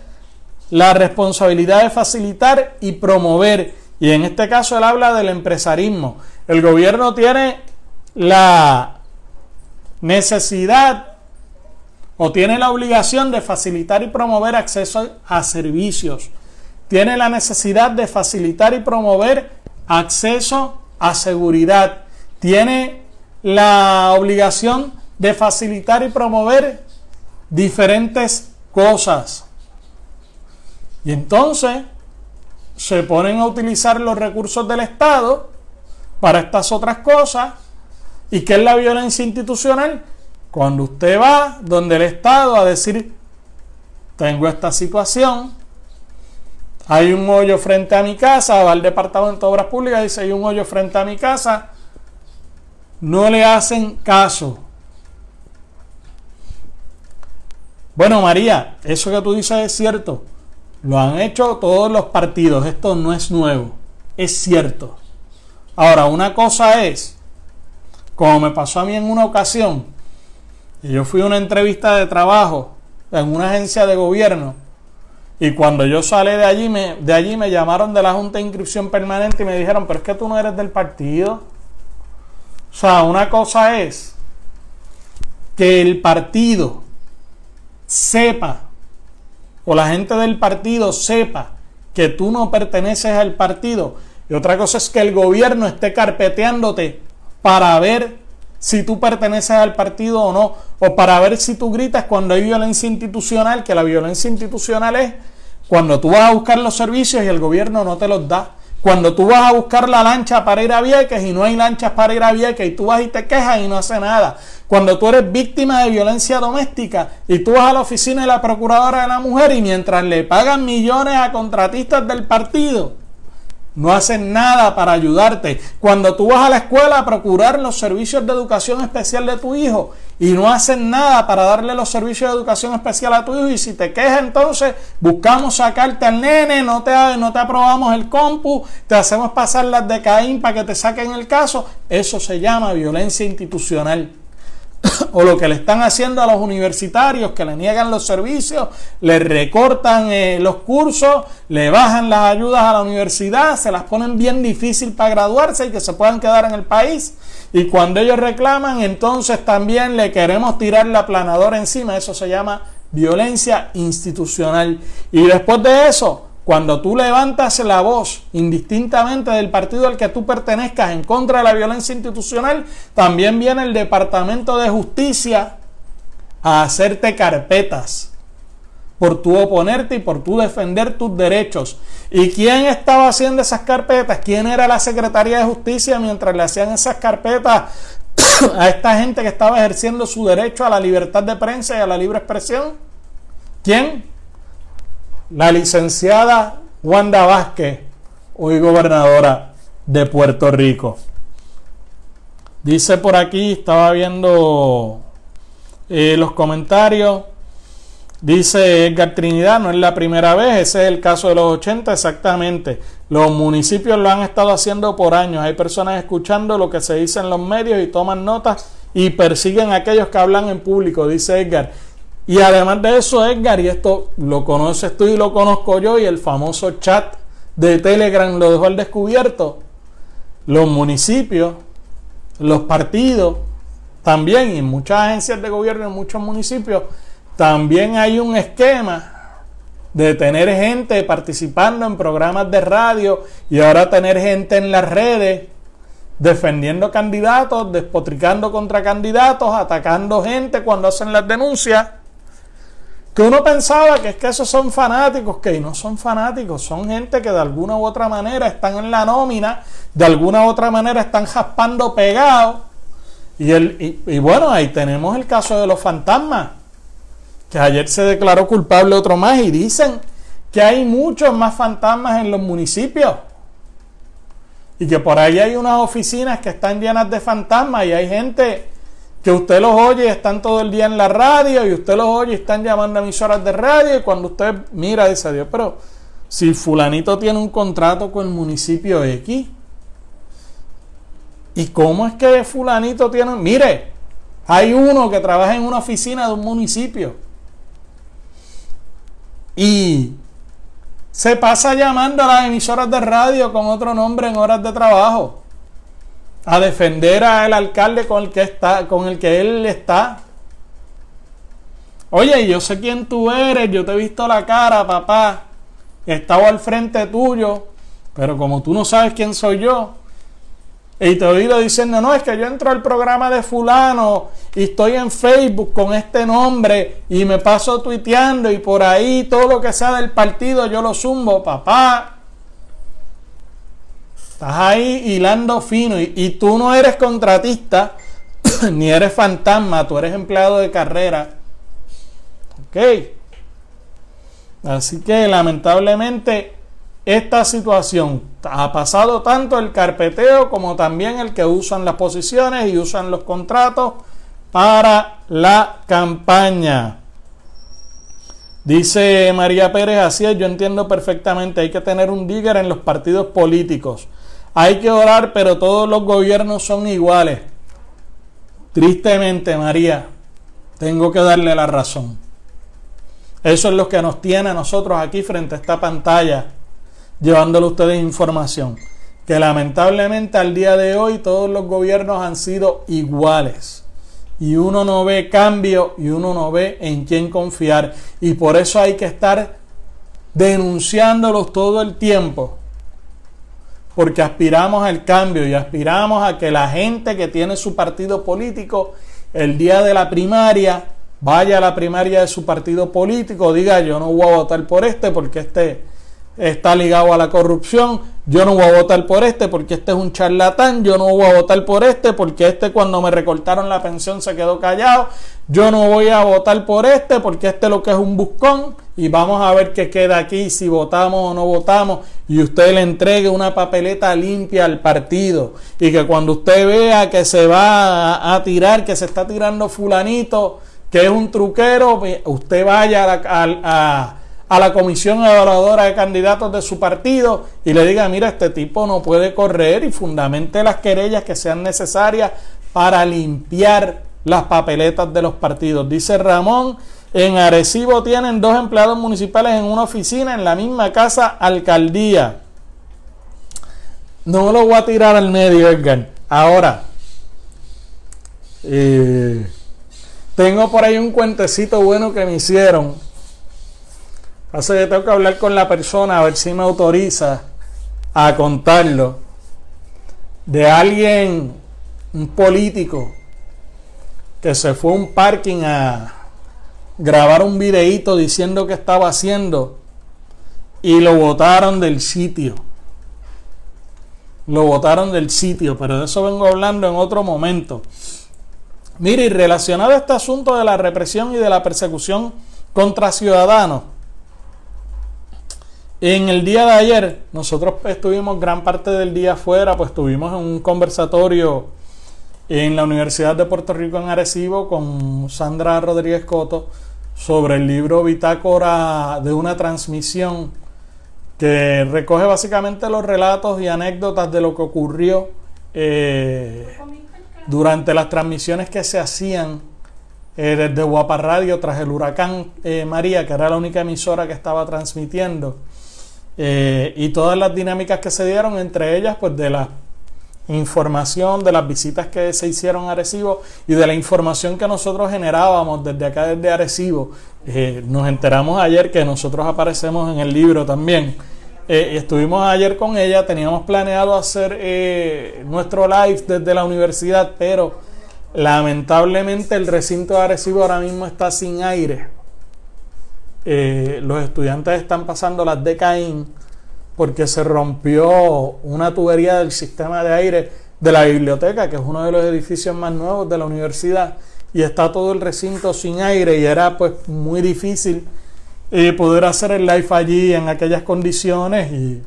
la responsabilidad de facilitar y promover, y en este caso él habla del empresarismo. El gobierno tiene la necesidad o tiene la obligación de facilitar y promover acceso a servicios. Tiene la necesidad de facilitar y promover acceso a seguridad. Tiene la obligación de facilitar y promover diferentes cosas. Y entonces se ponen a utilizar los recursos del Estado para estas otras cosas ¿Y qué es la violencia institucional? Cuando usted va donde el Estado a decir, tengo esta situación, hay un hoyo frente a mi casa, va al Departamento de Obras Públicas y dice, hay un hoyo frente a mi casa, no le hacen caso. Bueno, María, eso que tú dices es cierto. Lo han hecho todos los partidos. Esto no es nuevo. Es cierto. Ahora, una cosa es como me pasó a mí en una ocasión, yo fui a una entrevista de trabajo en una agencia de gobierno, y cuando yo salí de allí, me, de allí me llamaron de la Junta de Inscripción Permanente y me dijeron, pero es que tú no eres del partido. O sea, una cosa es que el partido sepa, o la gente del partido sepa que tú no perteneces al partido. Y otra cosa es que el gobierno esté carpeteándote para ver si tú perteneces al partido o no, o para ver si tú gritas cuando hay violencia institucional, que la violencia institucional es cuando tú vas a buscar los servicios y el gobierno no te los da. Cuando tú vas a buscar la lancha para ir a Vieques y no hay lanchas para ir a Vieques y tú vas y te quejas y no hace nada. Cuando tú eres víctima de violencia doméstica y tú vas a la oficina de la Procuradora de la Mujer y mientras le pagan millones a contratistas del partido, no hacen nada para ayudarte. Cuando tú vas a la escuela a procurar los servicios de educación especial de tu hijo y no hacen nada para darle los servicios de educación especial a tu hijo y si te quejas entonces buscamos sacarte al nene, no te, no te aprobamos el compu, te hacemos pasar las de Caín para que te saquen el caso, eso se llama violencia institucional <coughs> o lo que le están haciendo a los universitarios que le niegan los servicios, le recortan eh, los cursos, le bajan las ayudas a la universidad, se las ponen bien difícil para graduarse y que se puedan quedar en el país. Y cuando ellos reclaman, entonces también le queremos tirar la planadora encima. Eso se llama violencia institucional. Y después de eso, cuando tú levantas la voz indistintamente del partido al que tú pertenezcas en contra de la violencia institucional, también viene el Departamento de Justicia a hacerte carpetas por tu oponerte y por tu defender tus derechos. ¿Y quién estaba haciendo esas carpetas? ¿Quién era la Secretaría de Justicia mientras le hacían esas carpetas <coughs> a esta gente que estaba ejerciendo su derecho a la libertad de prensa y a la libre expresión? ¿Quién? La licenciada Wanda Vázquez, hoy gobernadora de Puerto Rico. Dice por aquí, estaba viendo eh, los comentarios. Dice Edgar Trinidad, no es la primera vez, ese es el caso de los 80 exactamente. Los municipios lo han estado haciendo por años. Hay personas escuchando lo que se dice en los medios y toman notas y persiguen a aquellos que hablan en público, dice Edgar. Y además de eso, Edgar, y esto lo conoces tú y lo conozco yo, y el famoso chat de Telegram lo dejó al descubierto, los municipios, los partidos, también, y muchas agencias de gobierno, en muchos municipios, también hay un esquema de tener gente participando en programas de radio y ahora tener gente en las redes defendiendo candidatos, despotricando contra candidatos, atacando gente cuando hacen las denuncias. Que uno pensaba que es que esos son fanáticos, que no son fanáticos, son gente que de alguna u otra manera están en la nómina, de alguna u otra manera están jaspando pegados. Y, el, y bueno, ahí tenemos el caso de los fantasmas, que ayer se declaró culpable otro más y dicen que hay muchos más fantasmas en los municipios. Y que por ahí hay unas oficinas que están llenas de fantasmas y hay gente que usted los oye y están todo el día en la radio y usted los oye y están llamando a emisoras de radio y cuando usted mira dice Dios, pero si fulanito tiene un contrato con el municipio X, ¿y cómo es que fulanito tiene... Mire, hay uno que trabaja en una oficina de un municipio. Y se pasa llamando a las emisoras de radio con otro nombre en horas de trabajo a defender al alcalde con el que está, con el que él está. Oye, yo sé quién tú eres, yo te he visto la cara, papá. He estado al frente tuyo, pero como tú no sabes quién soy yo, y te he oído diciendo, no, es que yo entro al programa de fulano y estoy en Facebook con este nombre y me paso tuiteando y por ahí todo lo que sea del partido yo lo zumbo, papá. Estás ahí hilando fino y, tú no eres contratista <coughs> ni eres fantasma, tú eres empleado de carrera. Ok. Así que lamentablemente esta situación ha pasado tanto el carpeteo como también el que usan las posiciones y usan los contratos para la campaña. Dice María Pérez, así es, yo entiendo perfectamente, hay que tener un digger en los partidos políticos. Hay que orar, pero todos los gobiernos son iguales. Tristemente, María, tengo que darle la razón. Eso es lo que nos tiene a nosotros aquí frente a esta pantalla, llevándole a ustedes información. Que lamentablemente al día de hoy todos los gobiernos han sido iguales. Y uno no ve cambio y uno no ve en quién confiar. Y por eso hay que estar denunciándolos todo el tiempo porque aspiramos al cambio y aspiramos a que la gente que tiene su partido político el día de la primaria vaya a la primaria de su partido político, diga yo no voy a votar por este porque este está ligado a la corrupción, yo no voy a votar por este porque este es un charlatán, yo no voy a votar por este porque este cuando me recortaron la pensión se quedó callado, yo no voy a votar por este porque este lo que es un buscón y vamos a ver qué queda aquí, si votamos o no votamos y usted le entregue una papeleta limpia al partido y que cuando usted vea que se va a, tirar, que se está tirando fulanito, que es un truquero, usted vaya a a la comisión evaluadora de candidatos de su partido y le diga, mira, este tipo no puede correr y fundamente las querellas que sean necesarias para limpiar las papeletas de los partidos. Dice Ramón, en Arecibo tienen dos empleados municipales en una oficina en la misma casa alcaldía. No lo voy a tirar al medio, Edgar. Ahora, eh, tengo por ahí un cuentecito bueno que me hicieron Así que tengo que hablar con la persona a ver si me autoriza a contarlo. De alguien, un político, que se fue a un parking a grabar un videíto diciendo que estaba haciendo y lo botaron del sitio. Lo botaron del sitio, pero de eso vengo hablando en otro momento. Mire, y relacionado a este asunto de la represión y de la persecución contra ciudadanos, en el día de ayer, nosotros estuvimos gran parte del día afuera, pues estuvimos en un conversatorio en la Universidad de Puerto Rico en Arecibo con Sandra Rodríguez Coto sobre el libro Bitácora de una transmisión que recoge básicamente los relatos y anécdotas de lo que ocurrió eh, durante las transmisiones que se hacían eh, desde Guapa Radio tras el huracán eh, María, que era la única emisora que estaba transmitiendo. Y todas las dinámicas que se dieron, entre ellas, pues de la información, de las visitas que se hicieron a Arecibo y de la información que nosotros generábamos desde acá, desde Arecibo. Eh, nos enteramos ayer que nosotros aparecemos en el libro también. Eh, estuvimos ayer con ella, teníamos planeado hacer eh, nuestro live desde la universidad, pero lamentablemente el recinto de Arecibo ahora mismo está sin aire. Los estudiantes están pasando las de porque se rompió una tubería del sistema de aire de la biblioteca, que es uno de los edificios más nuevos de la universidad, y está todo el recinto sin aire y era pues muy difícil y poder hacer el live allí en aquellas condiciones y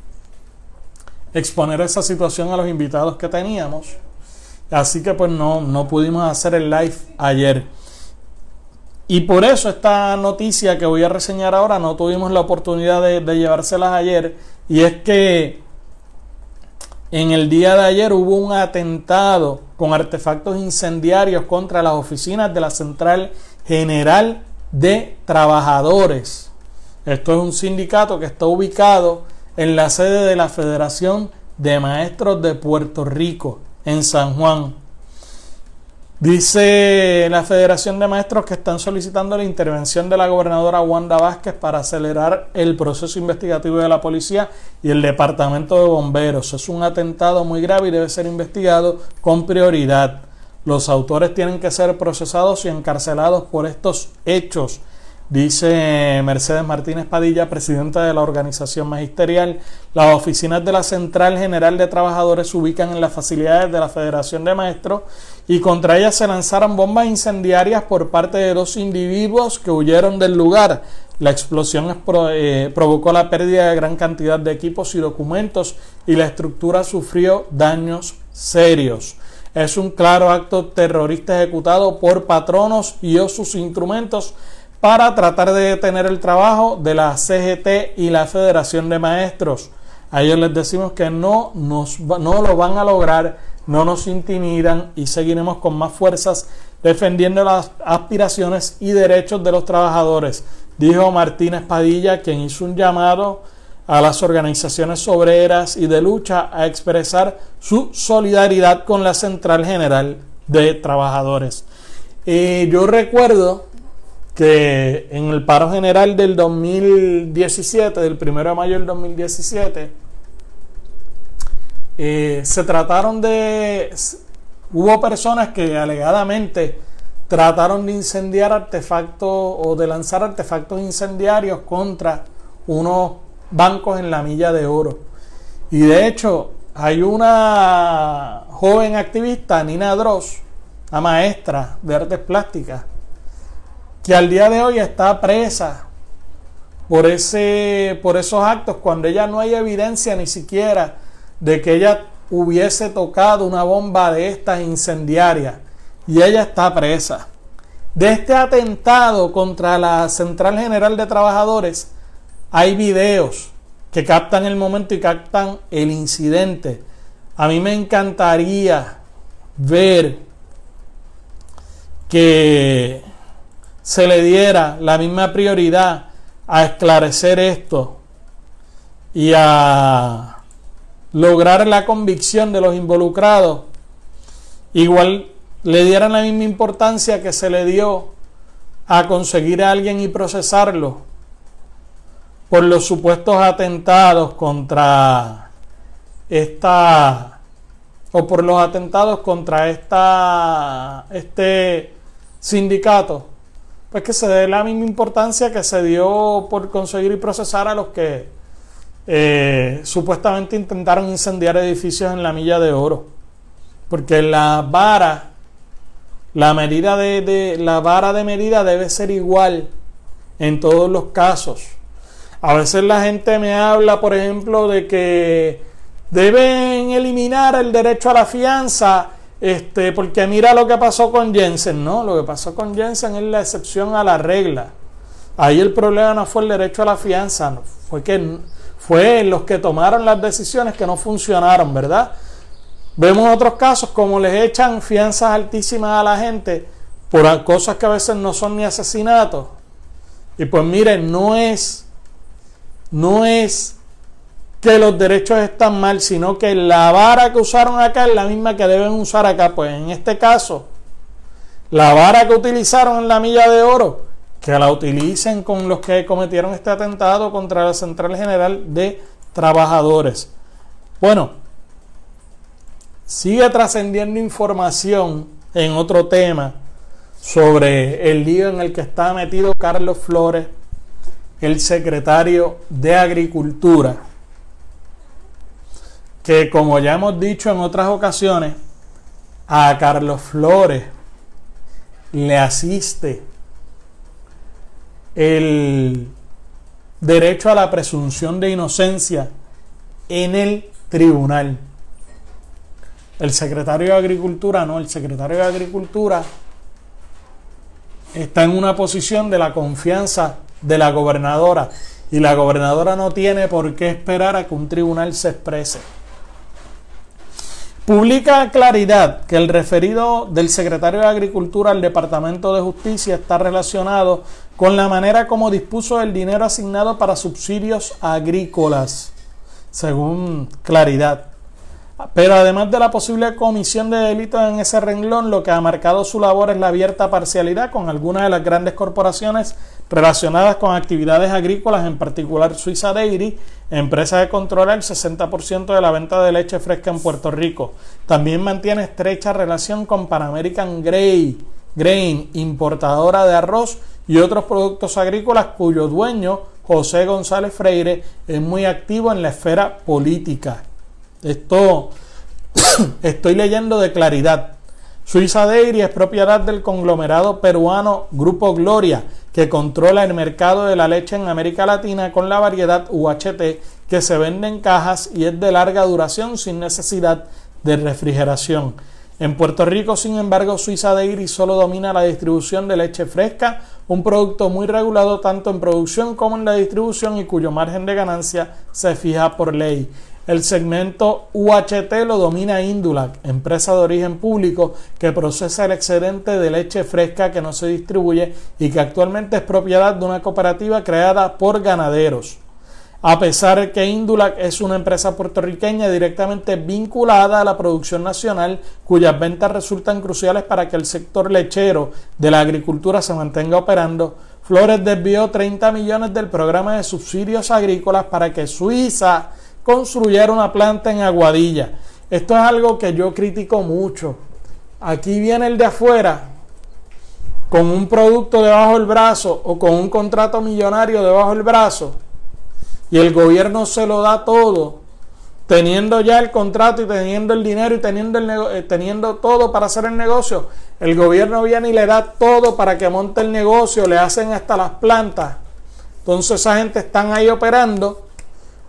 exponer esa situación a los invitados que teníamos. Así que pues no, no pudimos hacer el live ayer. Y por eso esta noticia que voy a reseñar ahora no tuvimos la oportunidad de, de llevárselas ayer. Y es que en el día de ayer hubo un atentado con artefactos incendiarios contra las oficinas de la Central General de Trabajadores esto es un sindicato que está ubicado en la sede de la Federación de Maestros de Puerto Rico, en San Juan. Dice la Federación de Maestros que están solicitando la intervención de la gobernadora Wanda Vázquez para acelerar el proceso investigativo de la policía y el departamento de bomberos. Es un atentado muy grave y debe ser investigado con prioridad. Los autores tienen que ser procesados y encarcelados por estos hechos Dice Mercedes Martínez Padilla, presidenta de la organización magisterial, las oficinas de la Central General de Trabajadores se ubican en las facilidades de la Federación de Maestros y contra ellas se lanzaron bombas incendiarias por parte de dos individuos que huyeron del lugar. La explosión eh, provocó la pérdida de gran cantidad de equipos y documentos y la estructura sufrió daños serios. Es un claro acto terrorista ejecutado por patronos y o sus instrumentos para tratar de detener el trabajo de la CGT y la Federación de Maestros. A ellos les decimos que no, no lo van a lograr, no nos intimidan y seguiremos con más fuerzas defendiendo las aspiraciones y derechos de los trabajadores, dijo Martínez Padilla, quien hizo un llamado a las organizaciones obreras y de lucha a expresar su solidaridad con la Central General de Trabajadores. Eh, yo recuerdo que en el paro general del 2017, del 1 de mayo del 2017, eh, se trataron de... Hubo personas que alegadamente trataron de incendiar artefactos o de lanzar artefactos incendiarios contra unos bancos en la milla de oro. Y de hecho, hay una joven activista, Nina Dross, una maestra de artes plásticas, que al día de hoy está presa por, ese, por esos actos, cuando ella no hay evidencia ni siquiera de que ella hubiese tocado una bomba de estas incendiarias y ella está presa. De este atentado contra la Central General de Trabajadores hay videos que captan el momento y captan el incidente. A mí me encantaría ver que se le diera la misma prioridad a esclarecer esto y a lograr la convicción de los involucrados, igual le dieran la misma importancia que se le dio a conseguir a alguien y procesarlo por los supuestos atentados contra esta o por los atentados contra esta este sindicato pues que se dé la misma importancia que se dio por conseguir y procesar a los que eh, supuestamente intentaron incendiar edificios en la milla de oro. Porque la vara, la medida de, la vara de medida debe ser igual en todos los casos. A veces la gente me habla, por ejemplo, de que deben eliminar el derecho a la fianza este, porque mira lo que pasó con Jensen, ¿no? Lo que pasó con Jensen es la excepción a la regla. Ahí el problema no fue el derecho a la fianza, fue que fue los que tomaron las decisiones que no funcionaron, ¿verdad? Vemos otros casos como les echan fianzas altísimas a la gente por cosas que a veces no son ni asesinatos. Y pues miren, no es no es que los derechos están mal, sino que la vara que usaron acá es la misma que deben usar acá. Pues en este caso, la vara que utilizaron en la milla de oro, que la utilicen con los que cometieron este atentado contra la Central General de trabajadores. Bueno, sigue trascendiendo información en otro tema sobre el lío en el que está metido Carlos Flores, el secretario de Agricultura, que como ya hemos dicho en otras ocasiones, a Carlos Flores le asiste el derecho a la presunción de inocencia en el tribunal. El secretario de Agricultura no, el secretario de Agricultura está en una posición de la confianza de la gobernadora y la gobernadora no tiene por qué esperar a que un tribunal se exprese. Publica claridad que el referido del secretario de Agricultura al Departamento de Justicia está relacionado con la manera como dispuso el dinero asignado para subsidios agrícolas, según claridad. Pero además de la posible comisión de delitos en ese renglón, lo que ha marcado su labor es la abierta parcialidad con algunas de las grandes corporaciones relacionadas con actividades agrícolas, en particular Suiza Dairy, empresa que controla el 60% de la venta de leche fresca en Puerto Rico. También mantiene estrecha relación con Pan American Grain, importadora de arroz y otros productos agrícolas cuyo dueño, José González Freire, es muy activo en la esfera política. Esto <coughs> estoy leyendo de claridad. Suiza Dairy es propiedad del conglomerado peruano Grupo Gloria, que controla el mercado de la leche en América Latina con la variedad UHT que se vende en cajas y es de larga duración sin necesidad de refrigeración. En Puerto Rico, sin embargo, Suiza Dairy solo domina la distribución de leche fresca, un producto muy regulado tanto en producción como en la distribución y cuyo margen de ganancia se fija por ley. El segmento UHT lo domina Indulac, empresa de origen público que procesa el excedente de leche fresca que no se distribuye y que actualmente es propiedad de una cooperativa creada por ganaderos. A pesar de que Indulac es una empresa puertorriqueña directamente vinculada a la producción nacional, cuyas ventas resultan cruciales para que el sector lechero de la agricultura se mantenga operando, Flores desvió 30 millones del programa de subsidios agrícolas para que Suiza construyera una planta en Aguadilla. Esto es algo que yo critico mucho. Aquí viene el de afuera con un producto debajo del brazo o con un contrato millonario debajo del brazo y el gobierno se lo da todo, teniendo ya el contrato y teniendo el dinero y teniendo, el eh, teniendo todo para hacer el negocio, el gobierno viene y le da todo para que monte el negocio, le hacen hasta las plantas. Entonces esa gente están ahí operando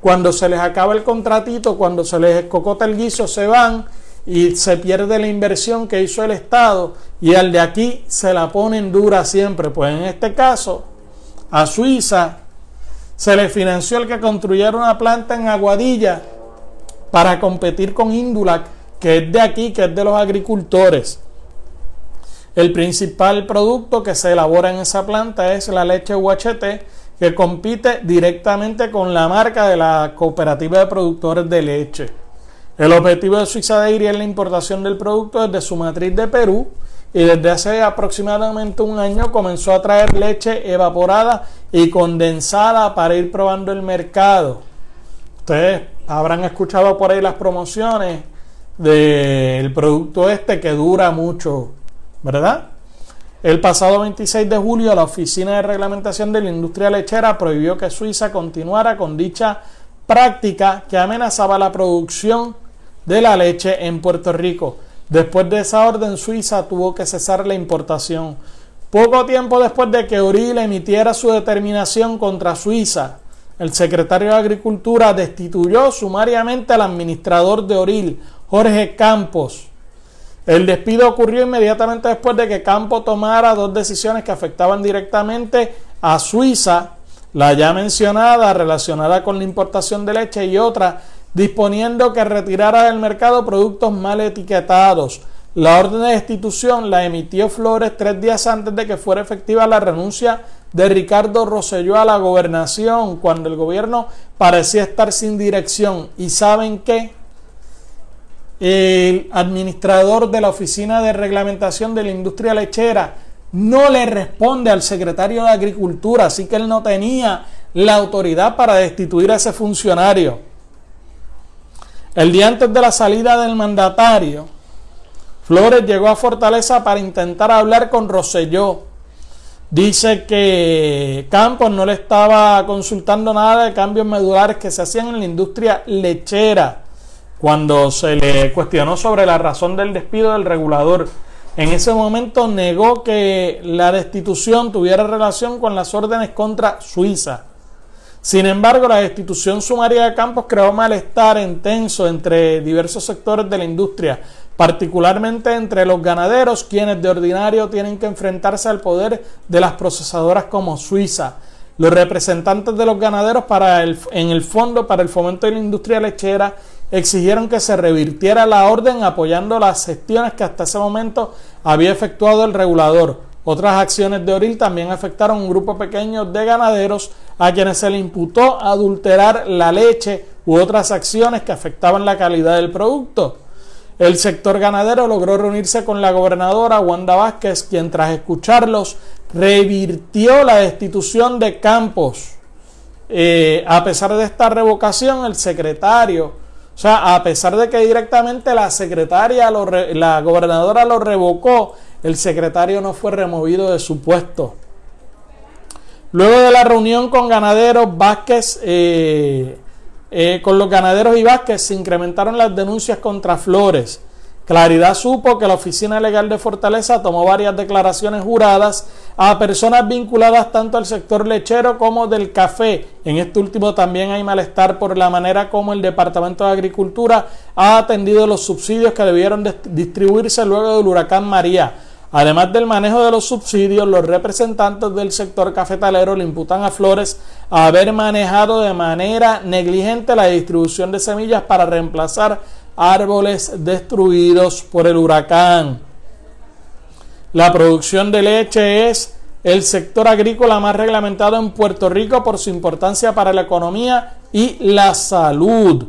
cuando se les acaba el contratito, cuando se les escocota el guiso, se van y se pierde la inversión que hizo el Estado y al de aquí se la ponen dura siempre. Pues en este caso, a Suiza se le financió el que construyera una planta en Aguadilla para competir con Indulac, que es de aquí, que es de los agricultores. El principal producto que se elabora en esa planta es la leche UHT, que compite directamente con la marca de la cooperativa de productores de leche. El objetivo de Suiza Dairy es la importación del producto desde su matriz de Perú y desde hace aproximadamente un año comenzó a traer leche evaporada y condensada para ir probando el mercado. Ustedes habrán escuchado por ahí las promociones del producto este que dura mucho, ¿verdad? El pasado 26 de julio, la Oficina de Reglamentación de la Industria Lechera prohibió que Suiza continuara con dicha práctica que amenazaba la producción de la leche en Puerto Rico. Después de esa orden, Suiza tuvo que cesar la importación. Poco tiempo después de que Oril emitiera su determinación contra Suiza, el secretario de Agricultura destituyó sumariamente al administrador de Oril, Jorge Campos, el despido ocurrió inmediatamente después de que Campo tomara dos decisiones que afectaban directamente a Suiza, la ya mencionada relacionada con la importación de leche y otra disponiendo que retirara del mercado productos mal etiquetados. La orden de destitución la emitió Flores tres días antes de que fuera efectiva la renuncia de Ricardo Rosselló a la gobernación, cuando el gobierno parecía estar sin dirección. ¿Y saben qué? El administrador de la Oficina de Reglamentación de la Industria Lechera no le responde al secretario de Agricultura, así que él no tenía la autoridad para destituir a ese funcionario. El día antes de la salida del mandatario, Flores llegó a Fortaleza para intentar hablar con Rosselló. Dice que Campos no le estaba consultando nada de cambios medulares que se hacían en la industria lechera cuando se le cuestionó sobre la razón del despido del regulador. En ese momento negó que la destitución tuviera relación con las órdenes contra Suiza. Sin embargo, la destitución sumaria de Campos creó malestar intenso entre diversos sectores de la industria, particularmente entre los ganaderos, quienes de ordinario tienen que enfrentarse al poder de las procesadoras como Suiza. Los representantes de los ganaderos para el, en el Fondo para el Fomento de la Industria Lechera exigieron que se revirtiera la orden apoyando las gestiones que hasta ese momento había efectuado el regulador. Otras acciones de Oril también afectaron a un grupo pequeño de ganaderos a quienes se le imputó adulterar la leche u otras acciones que afectaban la calidad del producto. El sector ganadero logró reunirse con la gobernadora Wanda Vázquez, quien tras escucharlos revirtió la destitución de Campos. Eh, a pesar de esta revocación, el secretario o sea, a pesar de que directamente la secretaria, la gobernadora lo revocó, el secretario no fue removido de su puesto. Luego de la reunión con ganaderos, Vázquez, eh, eh, con los ganaderos y Vázquez se incrementaron las denuncias contra Flores. Claridad supo que la Oficina Legal de Fortaleza tomó varias declaraciones juradas a personas vinculadas tanto al sector lechero como del café. En este último también hay malestar por la manera como el Departamento de Agricultura ha atendido los subsidios que debieron distribuirse luego del huracán María. Además del manejo de los subsidios, los representantes del sector cafetalero le imputan a Flores haber manejado de manera negligente la distribución de semillas para reemplazar árboles destruidos por el huracán. La producción de leche es el sector agrícola más reglamentado en Puerto Rico por su importancia para la economía y la salud.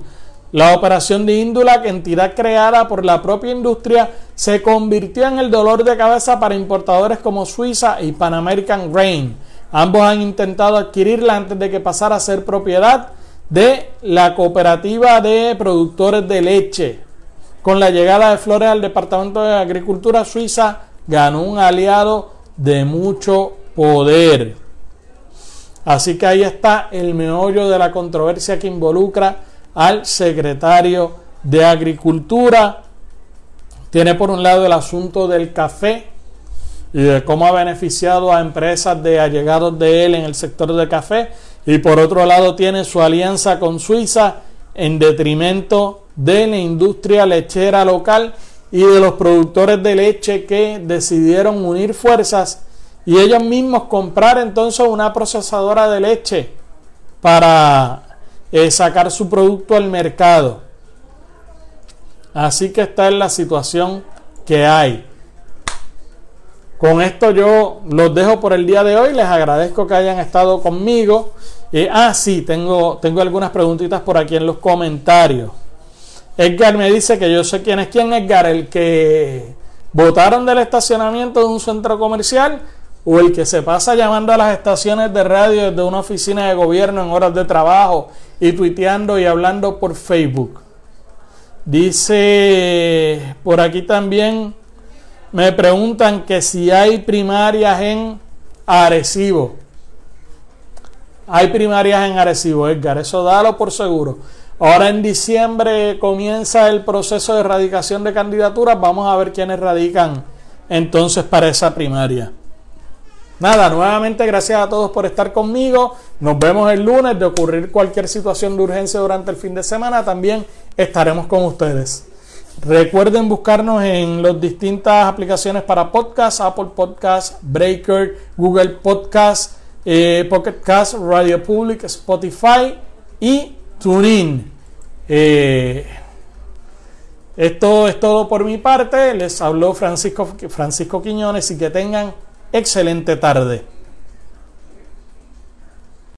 La operación de Indulac, entidad creada por la propia industria, se convirtió en el dolor de cabeza para importadores como Suiza y Pan American Grain. Ambos han intentado adquirirla antes de que pasara a ser propiedad de la cooperativa de productores de leche. Con la llegada de Flores al Departamento de Agricultura Suiza, ganó un aliado de mucho poder. Así que ahí está el meollo de la controversia que involucra al secretario de Agricultura. Tiene por un lado el asunto del café y de cómo ha beneficiado a empresas de allegados de él en el sector de café y por otro lado tiene su alianza con Suiza en detrimento de la industria lechera local y de los productores de leche que decidieron unir fuerzas y ellos mismos comprar entonces una procesadora de leche para eh, sacar su producto al mercado. Así que esta es la situación que hay. Con esto yo los dejo por el día de hoy. Les agradezco que hayan estado conmigo. Eh, ah, sí, tengo, tengo algunas preguntitas por aquí en los comentarios. Edgar me dice que yo sé quién es quién, Edgar, el que votaron del estacionamiento de un centro comercial o el que se pasa llamando a las estaciones de radio desde una oficina de gobierno en horas de trabajo y tuiteando y hablando por Facebook. Dice por aquí también me preguntan que si hay primarias en Arecibo. Hay primarias en Arecibo, Edgar, eso dalo por seguro. Ahora en diciembre comienza el proceso de erradicación de candidaturas. Vamos a ver quiénes radican entonces para esa primaria. Nada, nuevamente gracias a todos por estar conmigo. Nos vemos el lunes. De ocurrir cualquier situación de urgencia durante el fin de semana, también estaremos con ustedes. Recuerden buscarnos en las distintas aplicaciones para podcast, Apple Podcast, Breaker, Google Podcast, eh, Pocket Cast, Radio Public, Spotify y TuneIn. Eh, esto es todo por mi parte. Les habló Francisco, Francisco Quiñones y que tengan excelente tarde.